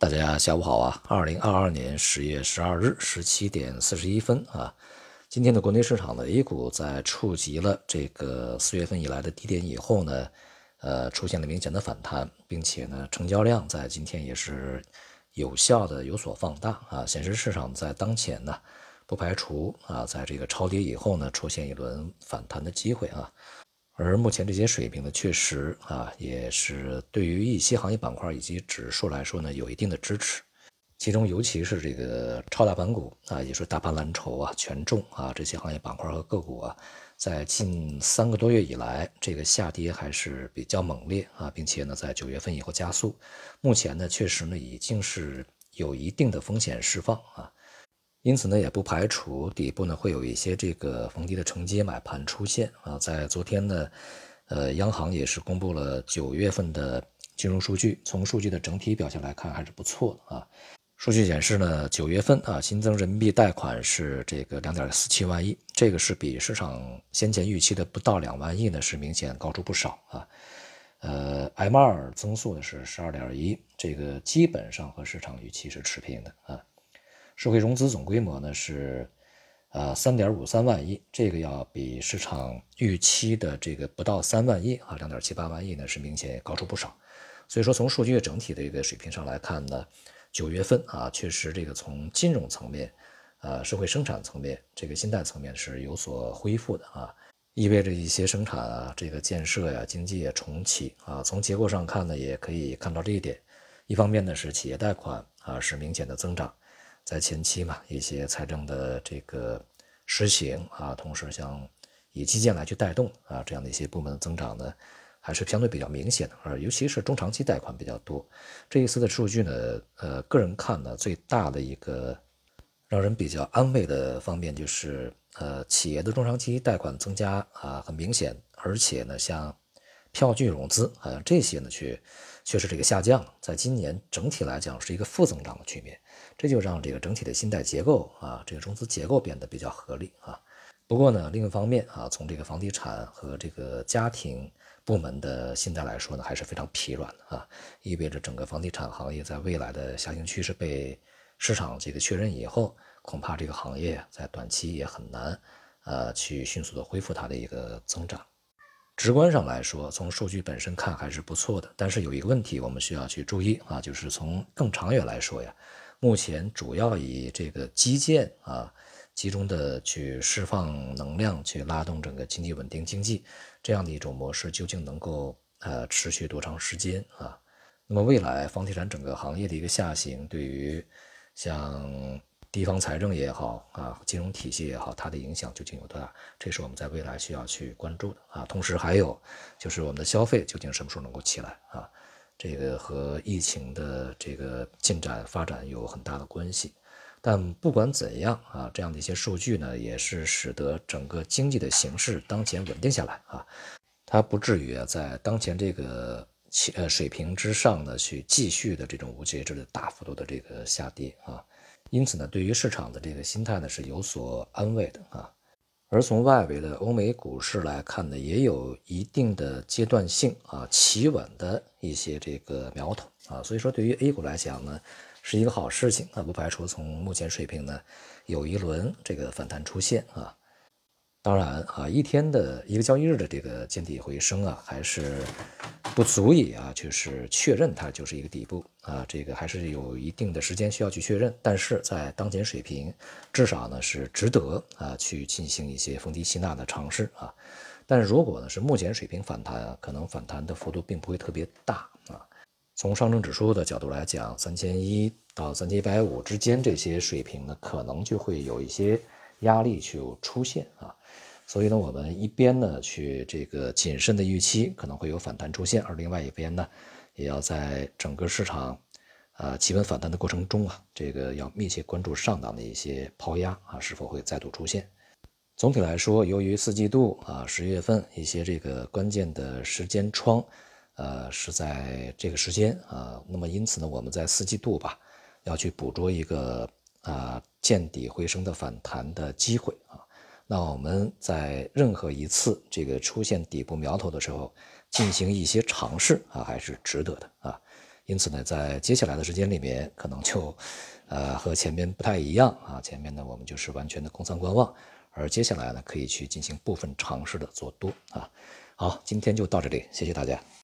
大家下午好啊！二零二二年十月十二日十七点四十一分啊，今天的国内市场的 A 股在触及了这个四月份以来的低点以后呢，呃，出现了明显的反弹，并且呢，成交量在今天也是有效的有所放大啊，显示市场在当前呢，不排除啊，在这个超跌以后呢，出现一轮反弹的机会啊。而目前这些水平呢，确实啊，也是对于一些行业板块以及指数来说呢，有一定的支持。其中，尤其是这个超大盘股啊，也是大盘蓝筹啊、权重啊这些行业板块和个股啊，在近三个多月以来，这个下跌还是比较猛烈啊，并且呢，在九月份以后加速。目前呢，确实呢，已经是有一定的风险释放啊。因此呢，也不排除底部呢会有一些这个逢低的承接买盘出现啊。在昨天呢，呃，央行也是公布了九月份的金融数据，从数据的整体表现来看还是不错的啊。数据显示呢，九月份啊新增人民币贷款是这个两点四七万亿，这个是比市场先前预期的不到两万亿呢是明显高出不少啊。呃，M2 增速呢是十二点一，这个基本上和市场预期是持平的啊。社会融资总规模呢是，呃三点五三万亿，这个要比市场预期的这个不到三万亿啊两点七八万亿呢是明显高出不少。所以说从数据整体的一个水平上来看呢，九月份啊确实这个从金融层面，呃社会生产层面这个信贷层面是有所恢复的啊，意味着一些生产啊这个建设呀经济也重启啊。从结构上看呢也可以看到这一点，一方面呢是企业贷款啊是明显的增长。在前期嘛，一些财政的这个实行啊，同时像以基建来去带动啊，这样的一些部门的增长呢，还是相对比较明显的啊，尤其是中长期贷款比较多。这一次的数据呢，呃，个人看呢，最大的一个让人比较安慰的方面就是，呃，企业的中长期贷款增加啊，很明显，而且呢，像票据融资啊这些呢，却却是这个下降，在今年整体来讲是一个负增长的局面。这就让这个整体的信贷结构啊，这个融资结构变得比较合理啊。不过呢，另一方面啊，从这个房地产和这个家庭部门的信贷来说呢，还是非常疲软的啊，意味着整个房地产行业在未来的下行趋势被市场这个确认以后，恐怕这个行业在短期也很难呃去迅速的恢复它的一个增长。直观上来说，从数据本身看还是不错的，但是有一个问题我们需要去注意啊，就是从更长远来说呀。目前主要以这个基建啊，集中的去释放能量，去拉动整个经济稳定经济，这样的一种模式究竟能够呃持续多长时间啊？那么未来房地产整个行业的一个下行，对于像地方财政也好啊，金融体系也好，它的影响究竟有多大？这是我们在未来需要去关注的啊。同时还有就是我们的消费究竟什么时候能够起来啊？这个和疫情的这个进展发展有很大的关系，但不管怎样啊，这样的一些数据呢，也是使得整个经济的形势当前稳定下来啊，它不至于啊在当前这个呃水平之上呢去继续的这种无节制的大幅度的这个下跌啊，因此呢，对于市场的这个心态呢是有所安慰的啊。而从外围的欧美股市来看呢，也有一定的阶段性啊企稳的一些这个苗头啊，所以说对于 A 股来讲呢，是一个好事情啊，不排除从目前水平呢有一轮这个反弹出现啊。当然啊，一天的一个交易日的这个见底回升啊，还是不足以啊，就是确认它就是一个底部啊，这个还是有一定的时间需要去确认。但是在当前水平，至少呢是值得啊去进行一些逢低吸纳的尝试啊。但是如果呢是目前水平反弹，可能反弹的幅度并不会特别大啊。从上证指数的角度来讲，三千一到三千一百五之间这些水平呢，可能就会有一些压力去出现啊。所以呢，我们一边呢去这个谨慎的预期可能会有反弹出现，而另外一边呢，也要在整个市场，啊企稳反弹的过程中啊，这个要密切关注上档的一些抛压啊是否会再度出现。总体来说，由于四季度啊十月份一些这个关键的时间窗，呃是在这个时间啊，那么因此呢，我们在四季度吧要去捕捉一个啊见底回升的反弹的机会啊。那我们在任何一次这个出现底部苗头的时候，进行一些尝试啊，还是值得的啊。因此呢，在接下来的时间里面，可能就呃和前面不太一样啊。前面呢，我们就是完全的空仓观望，而接下来呢，可以去进行部分尝试的做多啊。好，今天就到这里，谢谢大家。